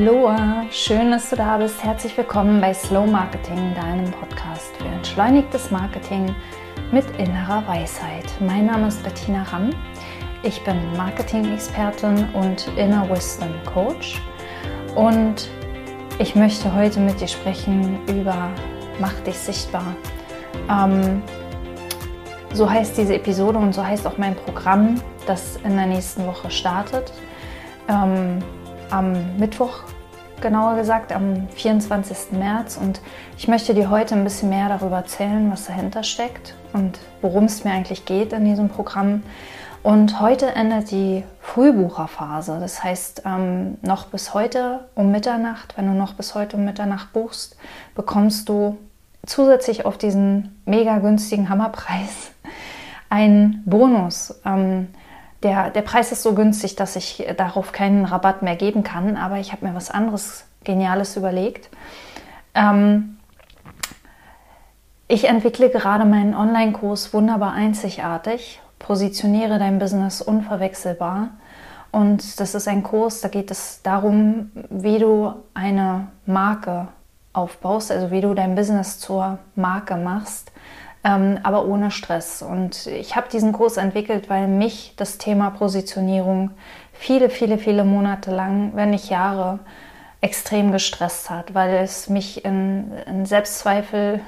Hallo, schön, dass du da bist. Herzlich willkommen bei Slow Marketing, deinem Podcast für entschleunigtes Marketing mit innerer Weisheit. Mein Name ist Bettina Ramm. Ich bin Marketing-Expertin und Inner Wisdom Coach. Und ich möchte heute mit dir sprechen über Mach dich sichtbar. Ähm, so heißt diese Episode und so heißt auch mein Programm, das in der nächsten Woche startet. Ähm, am Mittwoch, genauer gesagt, am 24. März. Und ich möchte dir heute ein bisschen mehr darüber erzählen, was dahinter steckt und worum es mir eigentlich geht in diesem Programm. Und heute endet die Frühbucherphase. Das heißt, ähm, noch bis heute um Mitternacht, wenn du noch bis heute um Mitternacht buchst, bekommst du zusätzlich auf diesen mega günstigen Hammerpreis einen Bonus. Ähm, der, der Preis ist so günstig, dass ich darauf keinen Rabatt mehr geben kann, aber ich habe mir was anderes Geniales überlegt. Ähm, ich entwickle gerade meinen Online-Kurs wunderbar einzigartig, positioniere dein Business unverwechselbar. Und das ist ein Kurs, da geht es darum, wie du eine Marke aufbaust, also wie du dein Business zur Marke machst, ähm, aber ohne Stress. Und ich habe diesen Kurs entwickelt, weil mich das Thema Positionierung viele, viele, viele Monate lang, wenn nicht Jahre, extrem gestresst hat, weil es mich in, in Selbstzweifel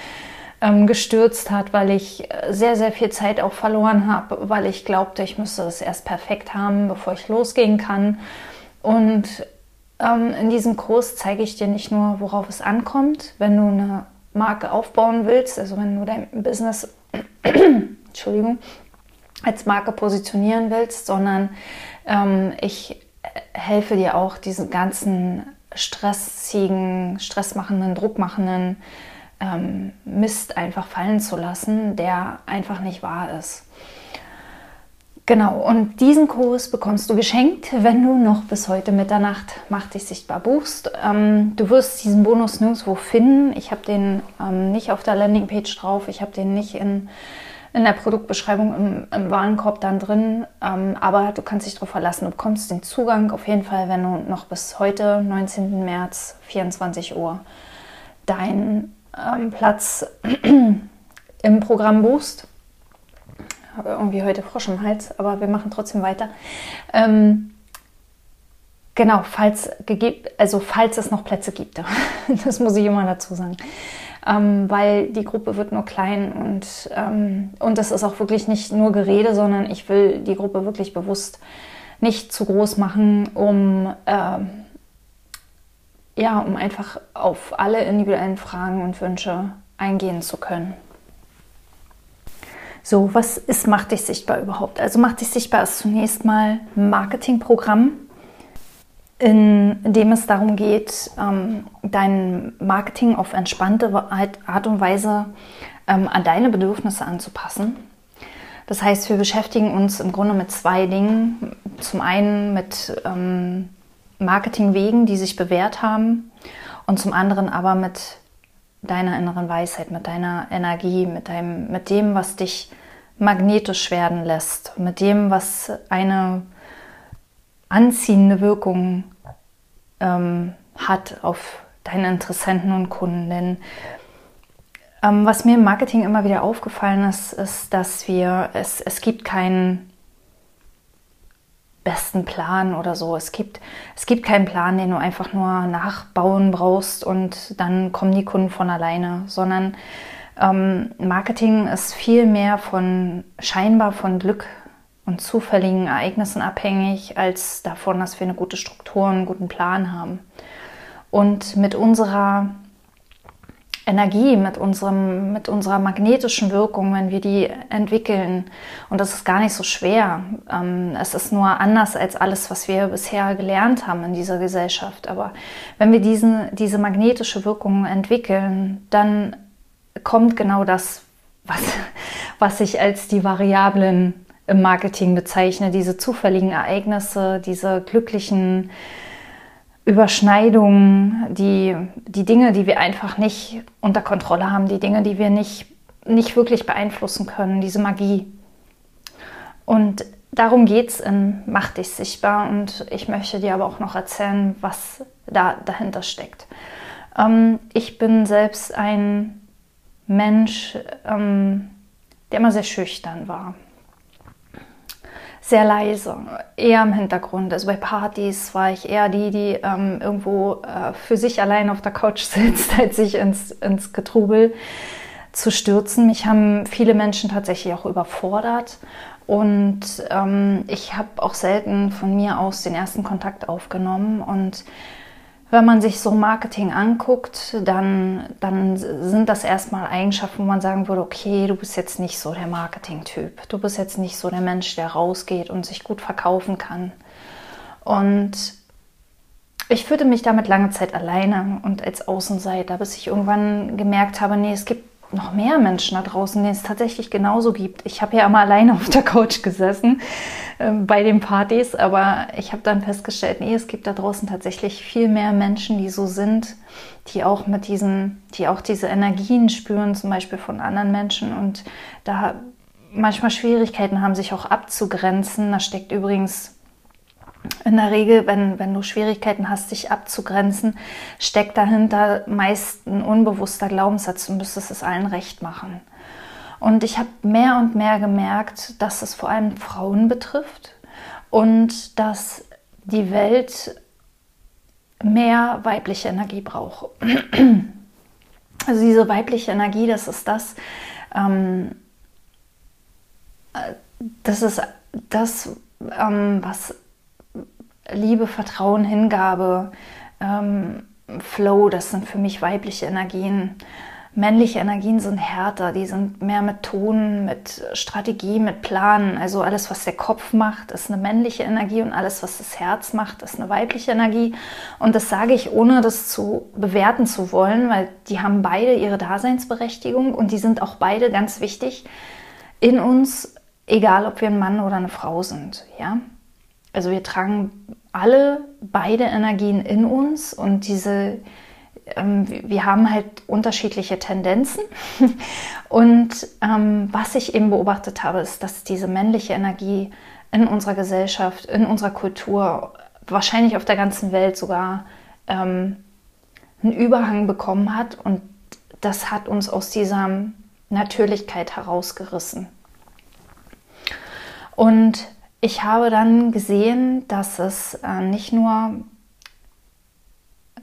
ähm, gestürzt hat, weil ich sehr, sehr viel Zeit auch verloren habe, weil ich glaubte, ich müsste das erst perfekt haben, bevor ich losgehen kann. Und ähm, in diesem Kurs zeige ich dir nicht nur, worauf es ankommt, wenn du eine Marke aufbauen willst, also wenn du dein Business, Entschuldigung, als Marke positionieren willst, sondern ähm, ich helfe dir auch, diesen ganzen stressigen, stressmachenden, druckmachenden ähm, Mist einfach fallen zu lassen, der einfach nicht wahr ist. Genau, und diesen Kurs bekommst du geschenkt, wenn du noch bis heute Mitternacht Mach dich sichtbar buchst. Ähm, du wirst diesen Bonus nirgendwo finden. Ich habe den ähm, nicht auf der Landingpage drauf, ich habe den nicht in, in der Produktbeschreibung im, im Warenkorb dann drin, ähm, aber du kannst dich darauf verlassen. Du bekommst den Zugang auf jeden Fall, wenn du noch bis heute, 19. März, 24 Uhr, deinen ähm, Platz im Programm buchst habe irgendwie heute Frosch im Hals, aber wir machen trotzdem weiter. Ähm, genau, falls, also falls es noch Plätze gibt, das muss ich immer dazu sagen. Ähm, weil die Gruppe wird nur klein und, ähm, und das ist auch wirklich nicht nur Gerede, sondern ich will die Gruppe wirklich bewusst nicht zu groß machen, um, ähm, ja, um einfach auf alle individuellen Fragen und Wünsche eingehen zu können. So, was ist Mach dich sichtbar überhaupt? Also Mach dich sichtbar ist zunächst mal ein Marketingprogramm, in dem es darum geht, ähm, dein Marketing auf entspannte Art und Weise ähm, an deine Bedürfnisse anzupassen. Das heißt, wir beschäftigen uns im Grunde mit zwei Dingen. Zum einen mit ähm, Marketingwegen, die sich bewährt haben und zum anderen aber mit deiner inneren Weisheit, mit deiner Energie, mit, deinem, mit dem, was dich magnetisch werden lässt, mit dem, was eine anziehende Wirkung ähm, hat auf deine Interessenten und Kunden. Denn ähm, was mir im Marketing immer wieder aufgefallen ist, ist, dass wir, es, es gibt keinen besten Plan oder so. Es gibt, es gibt keinen Plan, den du einfach nur nachbauen brauchst und dann kommen die Kunden von alleine, sondern ähm, Marketing ist viel mehr von scheinbar von Glück und zufälligen Ereignissen abhängig, als davon, dass wir eine gute Struktur, einen guten Plan haben. Und mit unserer Energie, mit, unserem, mit unserer magnetischen Wirkung, wenn wir die entwickeln. Und das ist gar nicht so schwer. Ähm, es ist nur anders als alles, was wir bisher gelernt haben in dieser Gesellschaft. Aber wenn wir diesen, diese magnetische Wirkung entwickeln, dann kommt genau das, was, was ich als die Variablen im Marketing bezeichne, diese zufälligen Ereignisse, diese glücklichen Überschneidungen, die, die Dinge, die wir einfach nicht unter Kontrolle haben, die Dinge, die wir nicht, nicht wirklich beeinflussen können, diese Magie. Und darum geht es in Mach dich sichtbar und ich möchte dir aber auch noch erzählen, was da dahinter steckt. Ähm, ich bin selbst ein Mensch, ähm, der immer sehr schüchtern war. Sehr leise, eher im Hintergrund. Also bei Partys war ich eher die, die ähm, irgendwo äh, für sich allein auf der Couch sitzt, als sich ins, ins Getrubel zu stürzen. Mich haben viele Menschen tatsächlich auch überfordert und ähm, ich habe auch selten von mir aus den ersten Kontakt aufgenommen. Und wenn man sich so Marketing anguckt, dann, dann sind das erstmal Eigenschaften, wo man sagen würde, okay, du bist jetzt nicht so der Marketing-Typ. Du bist jetzt nicht so der Mensch, der rausgeht und sich gut verkaufen kann. Und ich fühlte mich damit lange Zeit alleine und als Außenseiter, bis ich irgendwann gemerkt habe, nee, es gibt noch mehr Menschen da draußen, denen es tatsächlich genauso gibt. Ich habe ja immer alleine auf der Couch gesessen äh, bei den Partys, aber ich habe dann festgestellt, nee, es gibt da draußen tatsächlich viel mehr Menschen, die so sind, die auch mit diesen, die auch diese Energien spüren, zum Beispiel von anderen Menschen und da manchmal Schwierigkeiten haben, sich auch abzugrenzen. Da steckt übrigens in der Regel, wenn, wenn du Schwierigkeiten hast, dich abzugrenzen, steckt dahinter meist ein unbewusster Glaubenssatz, du müsstest es allen recht machen. Und ich habe mehr und mehr gemerkt, dass es vor allem Frauen betrifft und dass die Welt mehr weibliche Energie braucht. Also diese weibliche Energie, das ist das, ähm, äh, das ist das, ähm, was Liebe, Vertrauen, Hingabe, ähm, Flow, das sind für mich weibliche Energien. Männliche Energien sind härter, die sind mehr mit Ton, mit Strategie, mit Planen. Also alles, was der Kopf macht, ist eine männliche Energie und alles, was das Herz macht, ist eine weibliche Energie. Und das sage ich, ohne das zu bewerten zu wollen, weil die haben beide ihre Daseinsberechtigung und die sind auch beide ganz wichtig in uns, egal ob wir ein Mann oder eine Frau sind. Ja? Also wir tragen alle beide Energien in uns und diese, ähm, wir haben halt unterschiedliche Tendenzen. und ähm, was ich eben beobachtet habe, ist, dass diese männliche Energie in unserer Gesellschaft, in unserer Kultur, wahrscheinlich auf der ganzen Welt sogar ähm, einen Überhang bekommen hat und das hat uns aus dieser Natürlichkeit herausgerissen. Und ich habe dann gesehen, dass es äh, nicht nur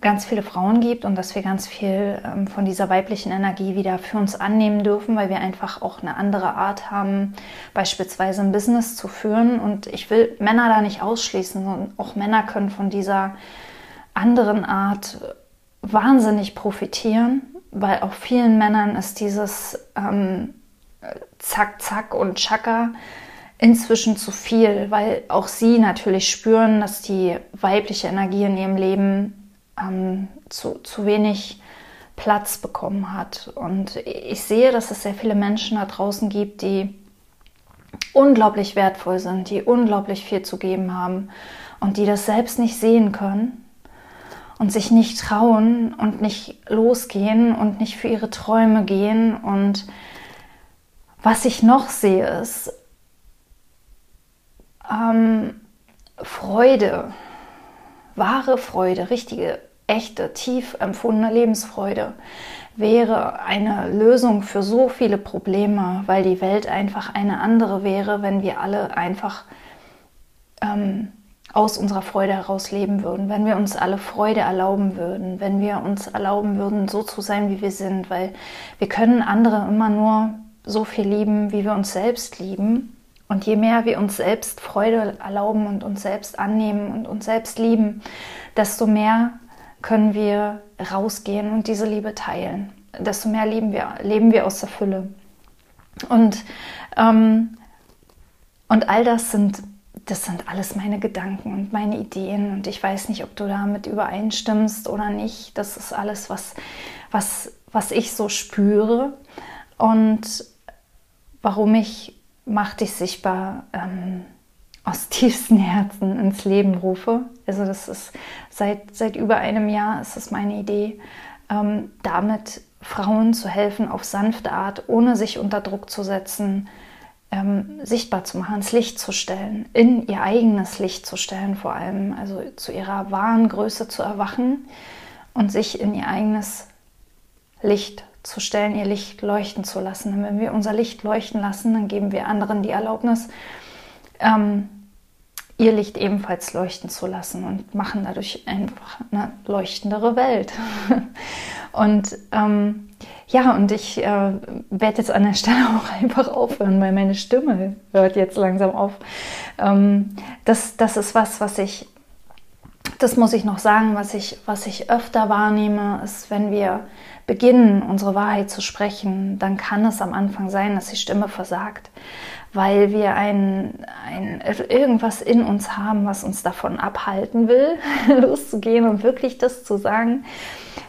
ganz viele Frauen gibt und dass wir ganz viel ähm, von dieser weiblichen Energie wieder für uns annehmen dürfen, weil wir einfach auch eine andere Art haben, beispielsweise ein Business zu führen. Und ich will Männer da nicht ausschließen, sondern auch Männer können von dieser anderen Art wahnsinnig profitieren, weil auch vielen Männern ist dieses ähm, Zack, Zack und Chaka inzwischen zu viel, weil auch sie natürlich spüren, dass die weibliche Energie in ihrem Leben ähm, zu, zu wenig Platz bekommen hat. Und ich sehe, dass es sehr viele Menschen da draußen gibt, die unglaublich wertvoll sind, die unglaublich viel zu geben haben und die das selbst nicht sehen können und sich nicht trauen und nicht losgehen und nicht für ihre Träume gehen. Und was ich noch sehe, ist, ähm, Freude, wahre Freude, richtige, echte, tief empfundene Lebensfreude wäre eine Lösung für so viele Probleme, weil die Welt einfach eine andere wäre, wenn wir alle einfach ähm, aus unserer Freude heraus leben würden, wenn wir uns alle Freude erlauben würden, wenn wir uns erlauben würden, so zu sein, wie wir sind, weil wir können andere immer nur so viel lieben, wie wir uns selbst lieben. Und je mehr wir uns selbst Freude erlauben und uns selbst annehmen und uns selbst lieben, desto mehr können wir rausgehen und diese Liebe teilen. Desto mehr leben wir, leben wir aus der Fülle. Und, ähm, und all das sind, das sind alles meine Gedanken und meine Ideen. Und ich weiß nicht, ob du damit übereinstimmst oder nicht. Das ist alles, was, was, was ich so spüre. Und warum ich mach dich sichtbar ähm, aus tiefstem Herzen ins Leben rufe. Also das ist seit, seit über einem Jahr ist es meine Idee, ähm, damit Frauen zu helfen auf sanfte Art, ohne sich unter Druck zu setzen, ähm, sichtbar zu machen, ins Licht zu stellen, in ihr eigenes Licht zu stellen, vor allem, also zu ihrer wahren Größe zu erwachen und sich in ihr eigenes Licht zu stellen, ihr Licht leuchten zu lassen. Und wenn wir unser Licht leuchten lassen, dann geben wir anderen die Erlaubnis, ähm, ihr Licht ebenfalls leuchten zu lassen und machen dadurch einfach eine leuchtendere Welt. und ähm, ja, und ich äh, werde jetzt an der Stelle auch einfach aufhören, weil meine Stimme hört jetzt langsam auf. Ähm, das, das ist was, was ich, das muss ich noch sagen, was ich, was ich öfter wahrnehme, ist, wenn wir beginnen, unsere Wahrheit zu sprechen, dann kann es am Anfang sein, dass die Stimme versagt, weil wir ein, ein, irgendwas in uns haben, was uns davon abhalten will, loszugehen und wirklich das zu sagen,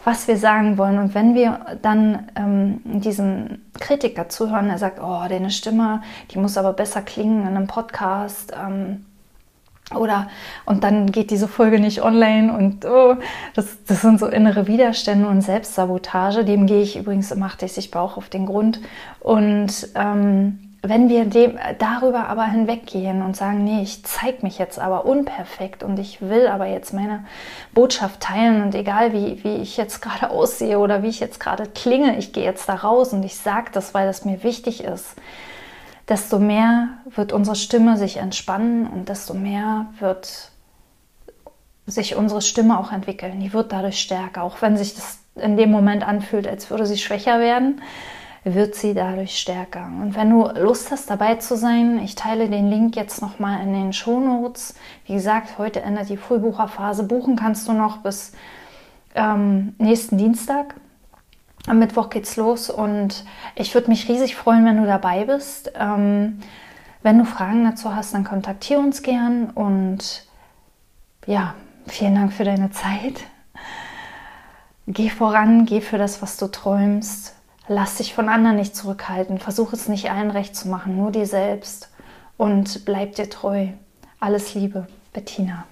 was wir sagen wollen. Und wenn wir dann ähm, diesem Kritiker zuhören, der sagt, oh, deine Stimme, die muss aber besser klingen in einem Podcast. Ähm, oder und dann geht diese Folge nicht online und oh, das, das sind so innere Widerstände und Selbstsabotage. Dem gehe ich übrigens im 80 Bauch auf den Grund. Und ähm, wenn wir dem, darüber aber hinweggehen und sagen, nee, ich zeige mich jetzt aber unperfekt und ich will aber jetzt meine Botschaft teilen und egal wie, wie ich jetzt gerade aussehe oder wie ich jetzt gerade klinge, ich gehe jetzt da raus und ich sage das, weil das mir wichtig ist desto mehr wird unsere Stimme sich entspannen und desto mehr wird sich unsere Stimme auch entwickeln. Die wird dadurch stärker. Auch wenn sich das in dem Moment anfühlt, als würde sie schwächer werden, wird sie dadurch stärker. Und wenn du Lust hast, dabei zu sein, ich teile den Link jetzt nochmal in den Show Notes. Wie gesagt, heute endet die Frühbucherphase. Buchen kannst du noch bis ähm, nächsten Dienstag. Am Mittwoch geht's los und ich würde mich riesig freuen, wenn du dabei bist. Ähm, wenn du Fragen dazu hast, dann kontaktiere uns gern und ja, vielen Dank für deine Zeit. Geh voran, geh für das, was du träumst. Lass dich von anderen nicht zurückhalten. Versuch es nicht allen recht zu machen, nur dir selbst und bleib dir treu. Alles Liebe, Bettina.